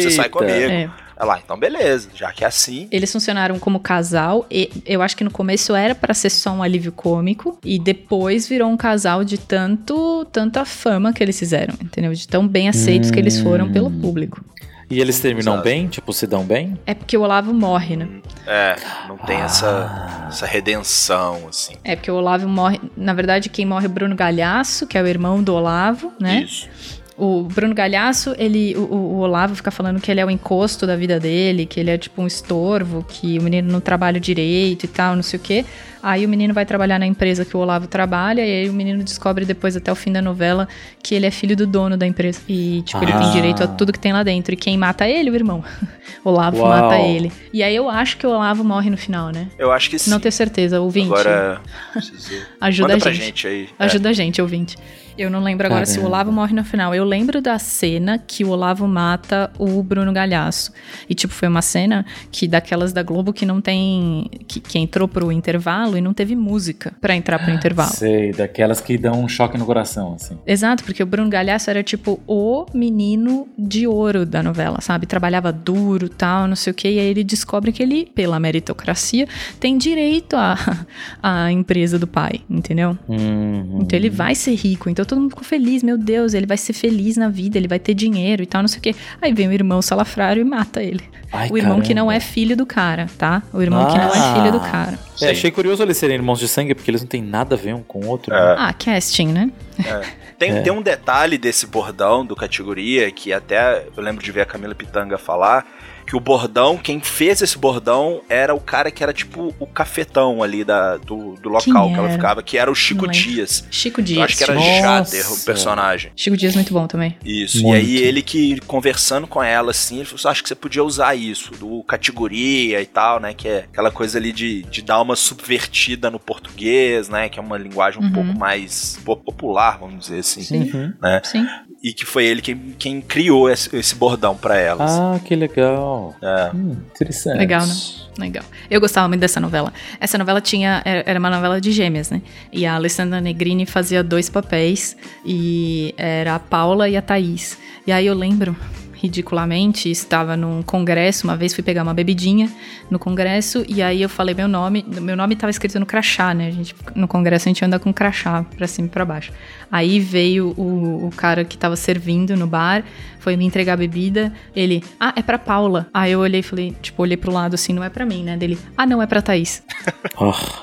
você sai comigo. É. Ela, então beleza, já que é assim, Eles funcionaram como casal e eu acho que no começo era pra ser só um alívio cômico e depois virou um casal de tanto tanta fama que eles fizeram, entendeu? De tão bem aceitos que eles foram pelo público. E eles terminam Exato. bem? Tipo, se dão bem? É porque o Olavo morre, né? é, não tem Ah. essa, essa redenção, assim. É porque o Olavo morre, na verdade quem morre é o Bruno Galhaço, que é o irmão do Olavo, né? Isso. O Bruno Galhaço, ele, o, o Olavo fica falando que ele é o encosto da vida dele, que ele é tipo um estorvo, que o menino não trabalha direito e tal, não sei o quê. Aí o menino vai trabalhar na empresa que o Olavo trabalha, e aí o menino descobre depois, até o fim da novela, que ele é filho do dono da empresa. E, tipo, ele Ah. tem direito a tudo que tem lá dentro. E quem mata ele? O irmão. [laughs] Olavo Uau. mata ele. E aí eu acho que o Olavo morre no final, né? Eu acho que sim. Não tenho certeza, ouvinte. Agora, [laughs] preciso... Ajuda Manda a pra gente. gente aí. É. Ajuda a gente, ouvinte. Eu não lembro agora se o Caramba. Olavo morre no final. Eu lembro da cena que o Olavo mata o Bruno Galhaço. E, tipo, foi uma cena que daquelas da Globo que não tem. que, que entrou pro intervalo e não teve música pra entrar pro intervalo. Sei, daquelas que dão um choque no coração, assim. Exato, porque o Bruno Galhaço era tipo o menino de ouro da novela, sabe? Trabalhava duro, tal, não sei o quê. E aí ele descobre que ele, pela meritocracia, tem direito à, [laughs] à empresa do pai, entendeu? Uhum. Então ele vai ser rico. Então todo mundo ficou feliz, meu Deus, ele vai ser feliz na vida, ele vai ter dinheiro e tal, não sei o quê. Aí vem o irmão salafrário e mata ele. Ai, o irmão que não caramba. é filho do cara, tá? O irmão que não é Ah. filho do cara. É, achei curioso eles serem irmãos de sangue, porque eles não têm nada a ver um com o outro. É. né? Ah, casting, né? [laughs] Tem, É. tem um detalhe desse bordão do categoria que até eu lembro de ver a Camila Pitanga falar que o bordão, quem fez esse bordão era o cara que era tipo o cafetão ali da, do, do local que ela ficava, que era o Chico Não lembro. Dias. Chico Dias. Eu acho que era Nossa. Jader o personagem. Chico Dias muito bom também. Isso. Muito. E aí ele que conversando com ela assim, ele falou assim, acho que você podia usar isso, do categoria e tal, né, que é aquela coisa ali de, de dar uma subvertida no português, né, que é uma linguagem um Uhum. pouco mais po- popular, vamos dizer assim, Uhum. né? Sim. E que foi ele quem, quem criou esse, esse bordão pra elas. Ah, que legal. É. Hum, interessante. Legal, né? Legal. Eu gostava muito dessa novela. Essa novela tinha. Era era uma novela de gêmeas, né? E a Alessandra Negrini fazia dois papéis. E era a Paula e a Thaís. E aí eu lembro. Ridiculamente, estava num congresso, uma vez fui pegar uma bebidinha no congresso, e aí eu falei meu nome, meu nome estava escrito no crachá, né? A gente, no congresso a gente anda com crachá pra cima e pra baixo. Aí veio o, o cara que tava servindo no bar, foi me entregar a bebida. Ele, ah, é pra Paula. Aí eu olhei e falei, tipo, olhei pro lado assim, não é pra mim, né? Dele, ah, não, é pra Thaís. [laughs]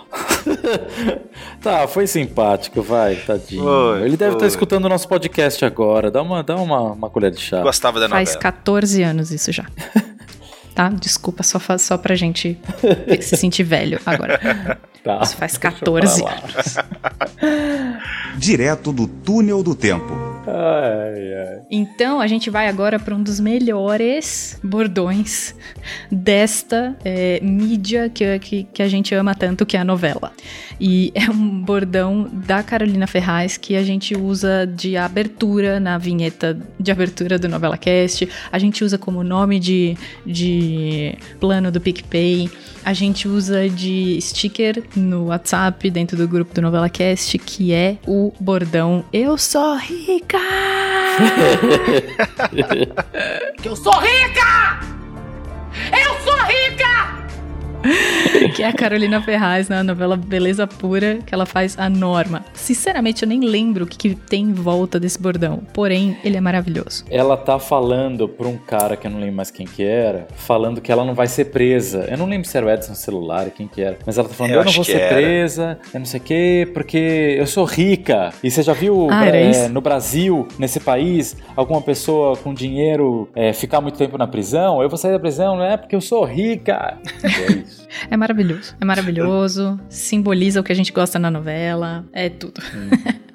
[laughs] tá, foi simpático, vai, tadinho. Foi, Ele deve estar foi. escutando o nosso podcast agora. Dá uma, dá uma, uma colher de chá. Gostava da Faz novela. 14 anos isso já. [laughs] Tá? Desculpa, só, faz, só pra gente se sentir velho agora. Tá. Isso faz Deixa eu 14 falar. anos. Direto do túnel do tempo. Ai, ai. Então a gente vai agora para um dos melhores bordões desta é, mídia que, que, que a gente ama tanto, que é a novela. E é um bordão da Carolina Ferraz que a gente usa de abertura na vinheta de abertura do Novela Cast. A gente usa como nome de, de plano do PicPay. A gente usa de sticker no WhatsApp dentro do grupo do Novela Cast, que é o bordão Eu sou rica! [laughs] Eu sou rica! [laughs] que é a Carolina Ferraz na novela Beleza Pura, que ela faz a Norma. Sinceramente, eu nem lembro o que, que tem em volta desse bordão, porém, ele é maravilhoso. Ela tá falando pra um cara que eu não lembro mais quem que era, falando que ela não vai ser presa. Eu não lembro se era o Edson Celular, quem que era. Mas ela tá falando, Eu eu, não vou ser era. presa, eu não sei o quê, porque eu sou rica. E você já viu Ah, é, no Brasil, nesse país, alguma pessoa com dinheiro é, ficar muito tempo na prisão? Eu vou sair da prisão, não é porque eu sou rica. [laughs] é isso. É maravilhoso. É maravilhoso, simboliza o que a gente gosta na novela, é tudo. [laughs]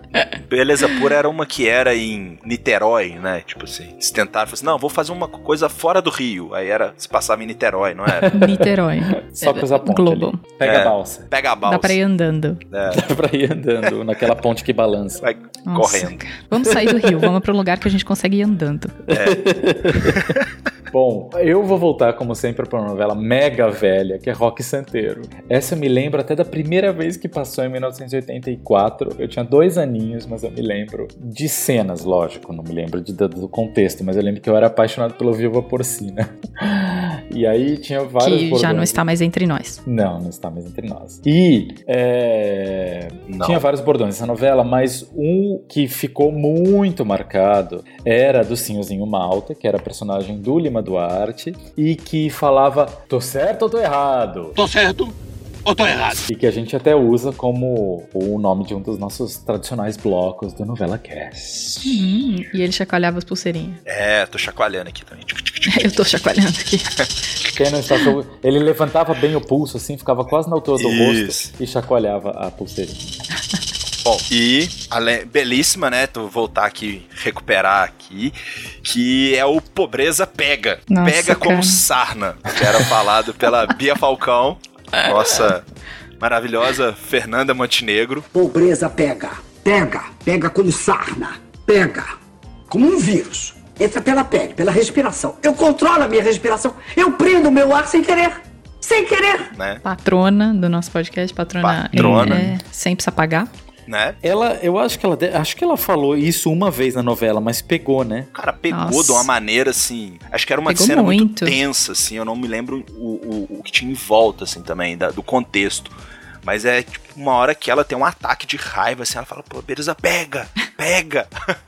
Beleza Pura era uma que era em Niterói, né? Tipo assim, eles tentaram, assim, não, vou fazer uma coisa fora do Rio. Aí era, se passava em Niterói, não era? [laughs] Niterói. Só cruzar a ponte Globo. ali. Pega É. a balsa. Pega a balsa. Dá pra ir andando. É, [laughs] Dá pra ir andando naquela ponte que balança. vai Nossa. correndo. Vamos sair do Rio, vamos pra um lugar que a gente consegue ir andando. [laughs] Bom, eu vou voltar, como sempre, pra uma novela mega velha, que é Rock Santeiro. Essa eu me lembro até da primeira vez que passou em 1984. Eu tinha dois aninhos, mas eu me lembro de cenas, lógico, não me lembro de- do, do contexto, mas eu lembro que eu era apaixonado pelo Viva Porcina. [laughs] E aí tinha vários Que já não está mais entre nós. Não, não está mais entre nós. E é, tinha vários bordões nessa novela, mas um que ficou muito marcado era do Sinhozinho Malta, que era personagem do Lima Duarte, e que falava: tô certo ou tô errado? Tô certo ou tô errado? E que a gente até usa como o nome de um dos nossos tradicionais blocos do Novela Cast. Hum, e ele chacoalhava as pulseirinhas. É, tô chacoalhando aqui também. [laughs] Eu tô chacoalhando aqui. Quem não está ele levantava bem o pulso, assim, ficava quase na altura do Isso. rosto e chacoalhava a pulseirinha. Bom, e além- belíssima, né? Tô voltar aqui, recuperar aqui, que é o Pobreza Pega. Nossa, Pega como cara. sarna, que era falado pela Bia Falcão, nossa maravilhosa Fernanda Montenegro. Pobreza pega, pega, pega como sarna, pega, como um vírus. Entra pela pele, pela respiração. Eu controlo a minha respiração, eu prendo o meu ar sem querer, sem querer. Né? Patrona do nosso podcast, patrona. Patrona. É, sem precisar pagar. Né? Ela, eu acho que ela, acho que ela falou isso uma vez na novela, mas pegou, né? Cara, pegou Nossa. de uma maneira assim. Acho que era uma Pegou cena muito. muito. tensa, assim. Eu não me lembro o, o, o que tinha em volta, assim, também, da- do contexto. Mas é tipo uma hora que ela tem um ataque de raiva, assim. Ela fala, pô, beleza, pega, pega. [laughs]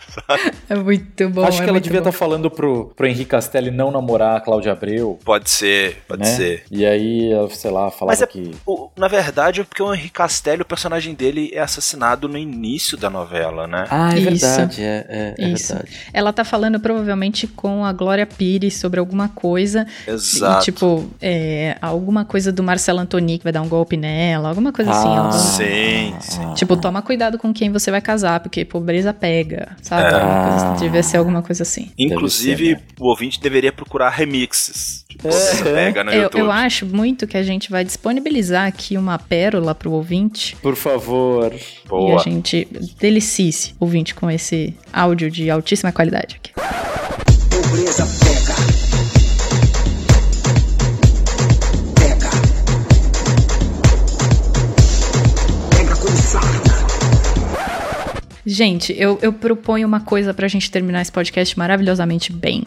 É muito bom. acho é que ela devia estar falando pro, pro Henrique Castelli não namorar a Cláudia Abreu. Pode ser, pode né? ser. E aí, sei lá, falava Mas é- que. O- na verdade, é porque o Henrique Castelli, o personagem dele, é assassinado no início da novela, né? Ah, é Isso. verdade, é, é, é Isso. verdade. Ela tá falando provavelmente com a Glória Pires sobre alguma coisa. Exato. E, tipo, é, alguma coisa do Marcelo Antoni que vai dar um golpe nela, alguma coisa assim. Ah, ela- Sim, sim. Tipo, toma cuidado com quem você vai casar, porque pobre- pobreza pega, sabe? É. Alguma coisa- Ah. devia ser alguma coisa assim. Inclusive, o ouvinte deveria procurar remixes. Tipo, você pega no Eu, YouTube. eu acho muito que a gente vai disponibilizar aqui uma pérola pro ouvinte Por favor. e a gente delicie o ouvinte com esse áudio de altíssima qualidade aqui. Pobreza Gente, eu, eu proponho uma coisa pra gente terminar esse podcast maravilhosamente bem,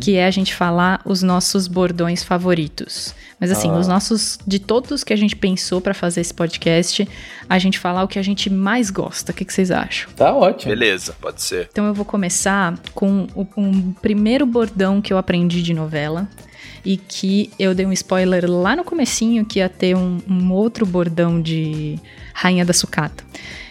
que é a gente falar os nossos bordões favoritos. Mas assim, Ah. os nossos, de todos que a gente pensou pra fazer esse podcast, a gente falar o que a gente mais gosta. O que, que vocês acham? Tá ótimo. Beleza, pode ser. Então eu vou começar com o um primeiro bordão que eu aprendi de novela. E que eu dei um spoiler lá no comecinho que ia ter um, um outro bordão de Rainha da Sucata.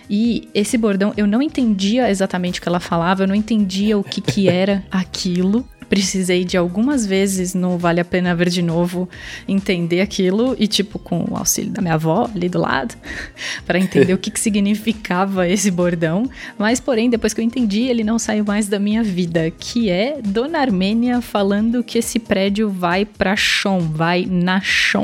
E esse bordão, eu não entendia exatamente o que ela falava, eu não entendia o que, que era aquilo. Precisei de algumas vezes no Vale a Pena Ver de Novo entender aquilo e, tipo, com o auxílio da minha avó ali do lado, [laughs] para entender o que, que significava esse bordão. Mas, porém, depois que eu entendi, ele não saiu mais da minha vida, que é Dona Armênia falando que esse prédio vai pra chão, vai na chão.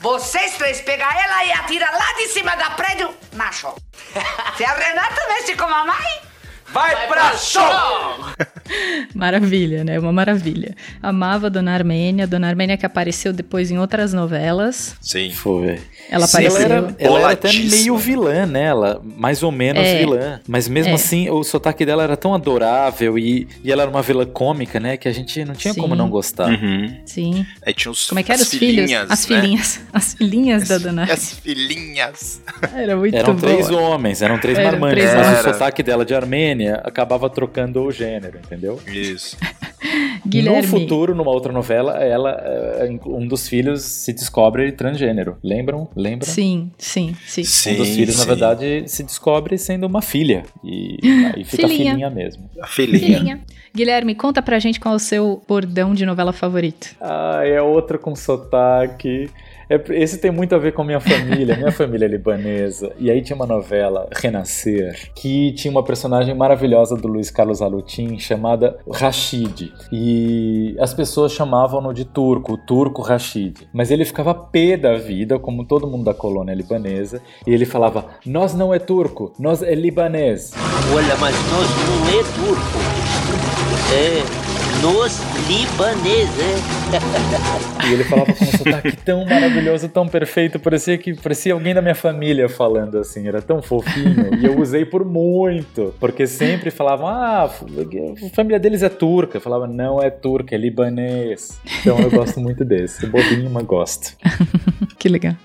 Vocês três pegam ela e atira lá de cima da prédio na show. [laughs] Se a Renata mexe com a mamãe, vai, pra show! [laughs] Maravilha, né? Uma maravilha. Amava Dona Armênia, Dona Armênia que apareceu depois em outras novelas. Sim. Foi. Ela Sim, apareceu. Ela era, ela era até meio vilã, né? Ela, mais ou menos É. vilã. Mas mesmo É. assim, o sotaque dela era tão adorável e, e ela era uma vilã cômica, né? Que a gente não tinha Sim. como não gostar. Uhum. Sim. Aí tinha os Como é que eram as os filhos? filhinhas, As né? filhinhas. As filhinhas da Dona As filhinhas. [laughs] Era muito Eram boa. três homens, eram três Eram marmanjos, três mas homens. o sotaque dela de Armênia acabava trocando o gênero, entendeu? Isso. [laughs] Guilherme. No futuro, numa outra novela, ela, eh, um dos filhos se descobre transgênero. Lembram? Lembram? Sim, sim, sim. Um dos filhos, na sim. verdade, se descobre sendo uma filha. E aí fica Filhinha. filhinha mesmo. A filhinha. Filhinha. Guilherme, conta pra gente qual é o seu bordão de novela favorito. Ah, é outro com sotaque. É, esse tem muito a ver com minha família. Minha família é libanesa. E aí tinha uma novela, Renascer, que tinha uma personagem maravilhosa do Luiz Carlos Alutin chamada Rashid. E as pessoas chamavam-no de turco, o turco Rashid. Mas ele ficava pé da vida, como todo mundo da colônia libanesa. E ele falava: Nós não é turco, nós é libanês. Olha, mas nós não é turco. É nós libanês, [laughs] é. E ele falava com um sotaque tão maravilhoso, tão perfeito, parecia que parecia alguém da minha família falando assim, era tão fofinho. E eu usei por muito, porque sempre falavam, ah, a família deles é turca. Eu falava, não é turca, é libanês. Então eu gosto muito desse, bobinho, mas gosto. [laughs] Que legal.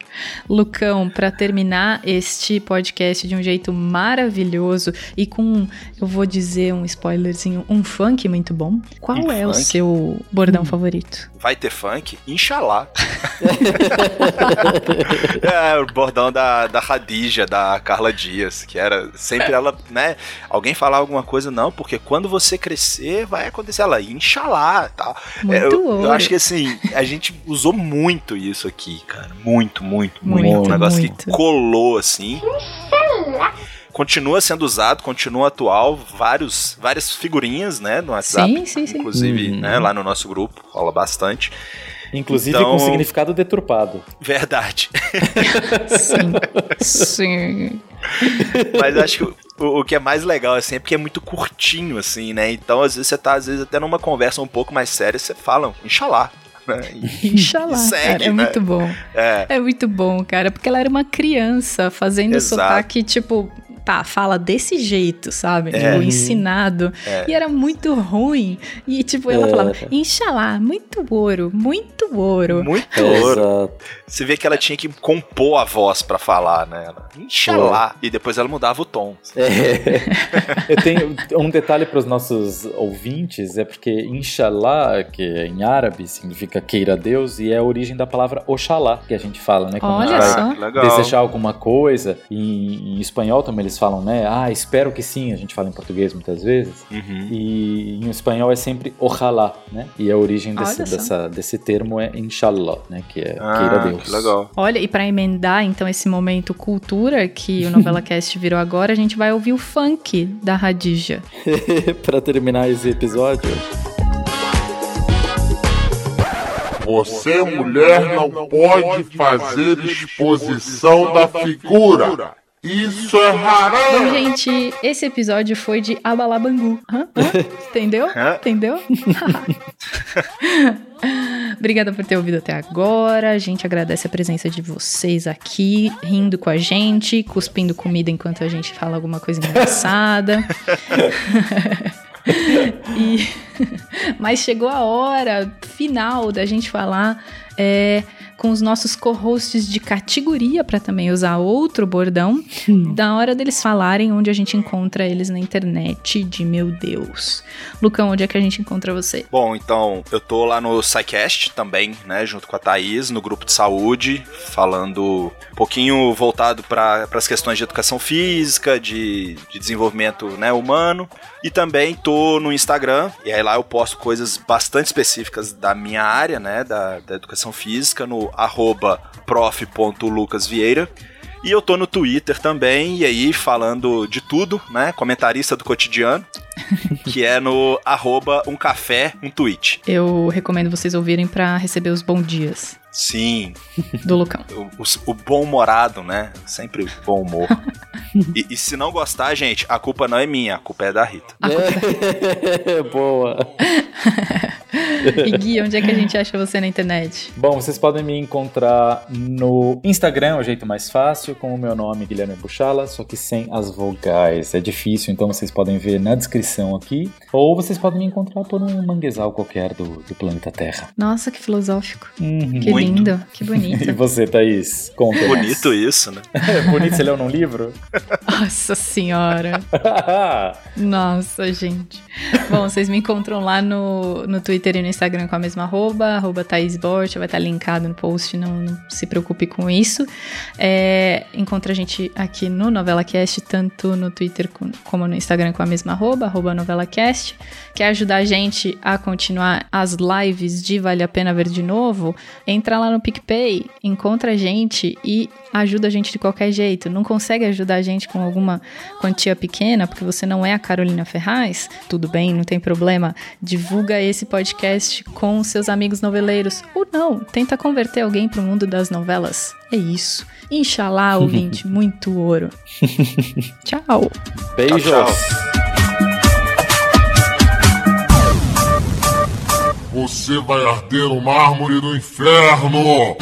Lucão, pra terminar este podcast de um jeito maravilhoso e com, eu vou dizer um spoilerzinho, um funk muito bom. Qual Um é o funk? seu bordão favorito? Vai ter funk? Inxalá. [laughs] [laughs] é, o bordão da, da Radija, da Carla Dias, que era sempre ela, né? Alguém falar alguma coisa, não, porque quando você crescer vai acontecer ela, Inxalá, tal. Muito É, eu, eu acho que assim, a gente usou muito isso aqui, cara. Muito, muito, muito. Muito, um negócio muito. que colou assim. Continua sendo usado, continua atual, vários, várias figurinhas, né, no WhatsApp. Sim, sim, sim. Inclusive, Uhum. né, lá no nosso grupo, rola bastante. Inclusive Então- com significado deturpado. Verdade. Sim. Sim. Mas acho que o, o que é mais legal, assim, é porque é muito curtinho, assim, né? Então, às vezes, você tá, às vezes, até numa conversa um pouco mais séria, você fala, Inxalá. Né? E- [laughs] Inxalá, e segue, cara, é né? muito bom. É. É muito bom, cara, porque ela era uma criança fazendo Exato. sotaque, tipo, tá, fala desse jeito, sabe? É. Tipo, ensinado. É. E era muito ruim. E, tipo, ela É. falava, Inxalá, muito ouro, muito ouro. Muito ouro. Exato. Você vê que ela tinha que compor a voz pra falar, né? Ela, Inxalá. E depois ela mudava o tom. É. [laughs] Eu tenho um detalhe para os nossos ouvintes, é porque Inshallah, que é em árabe significa queira Deus, e é a origem da palavra Oxalá, que a gente fala, né? Quando Olha a gente só. vai desejar alguma coisa, e em espanhol também eles eles falam, né? Ah, espero que sim, a gente fala em português muitas vezes. Uhum. E em espanhol é sempre ojalá, né? E a origem desse, dessa, desse termo é inshallah, né? Que é Ah, queira Deus. que legal. Olha, e pra emendar então esse momento cultura que o Novela [laughs] Cast virou agora, a gente vai ouvir o funk da Radija. [laughs] pra terminar esse episódio. Você, mulher, não pode fazer exposição da figura. Isso é Bom, haram. gente, esse episódio foi de Abalabangu. Hã? Hã? [laughs] Entendeu? Hã? Entendeu? [laughs] Obrigada por ter ouvido até agora. A gente agradece a presença de vocês aqui, rindo com a gente, cuspindo comida enquanto a gente fala alguma coisa [laughs] engraçada. E- Mas chegou a hora final da gente falar é, com os nossos co-hosts de categoria para também usar outro bordão. Da hora deles falarem onde a gente encontra eles na internet, de meu Deus. Lucão, onde é que a gente encontra você? Bom, então, eu tô lá no SciCast também, né, junto com a Thaís, no grupo de saúde, falando um pouquinho voltado para as questões de educação física, de, de desenvolvimento né, humano. E também tô no Instagram, e aí lá eu posto coisas bastante específicas da minha área, né, da, da educação física, no arroba prof.lucasvieira. E eu tô no Twitter também, e aí falando de tudo, né, comentarista do cotidiano, [laughs] que é no arroba um café, um tweet. Eu recomendo vocês ouvirem para receber os bons dias Sim, do Lucão. o, o- o bom-humorado, né? Sempre bom humor. [laughs] e, e se não gostar, gente, a culpa não é minha, a culpa é da Rita. [laughs] Boa. [laughs] E Gui, onde é que a gente acha você na internet? Bom, vocês podem me encontrar no Instagram, é o jeito mais fácil, com o meu nome, Guilherme Buchala, só que sem as vogais. É difícil, então vocês podem ver na descrição aqui. Ou vocês podem me encontrar por um manguezal qualquer do, do planeta Terra. Nossa, que filosófico. Uhum. Que Muito. lindo, que bonito. [laughs] E você, Thaís? Conta. Bonito isso, né? [laughs] Bonito, você leu num livro? Nossa senhora. Nossa, gente. Bom, vocês me encontram lá no, no Twitter e no Instagram com a mesma arroba, arroba Thaís vai estar linkado no post, não, não se preocupe com isso. É, encontra a gente aqui no NovelaCast, tanto no Twitter com- como no Instagram com a mesma arroba, arroba NovelaCast. Quer ajudar a gente a continuar as lives de Vale a Pena Ver de Novo? Entra lá no PicPay, encontra a gente e ajuda a gente de qualquer jeito. Não consegue ajudar a gente com alguma quantia pequena, porque você não é a Carolina Ferraz? Tudo bem, não tem problema. Divulga esse podcast com seus amigos noveleiros. Ou não, tenta converter alguém para o mundo das novelas. É isso. Inxalá, [laughs] ouvinte, muito ouro. [laughs] Tchau. Tchau. Você vai arder no mármore do inferno.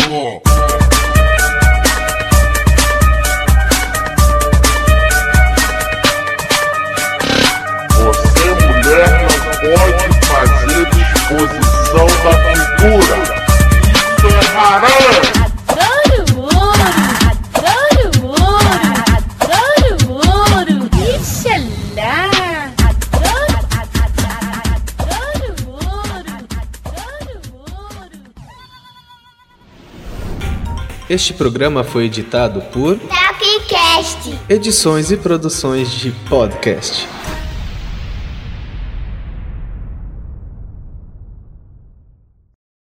Você, mulher, não pode exposição da figura. Isso é haram. Adoro ouro! Adoro ouro! Adoro ouro! Ixalá! Adoro, adoro ouro! Adoro ouro! Este programa foi editado por Tapcast! Edições e Produções de Podcast.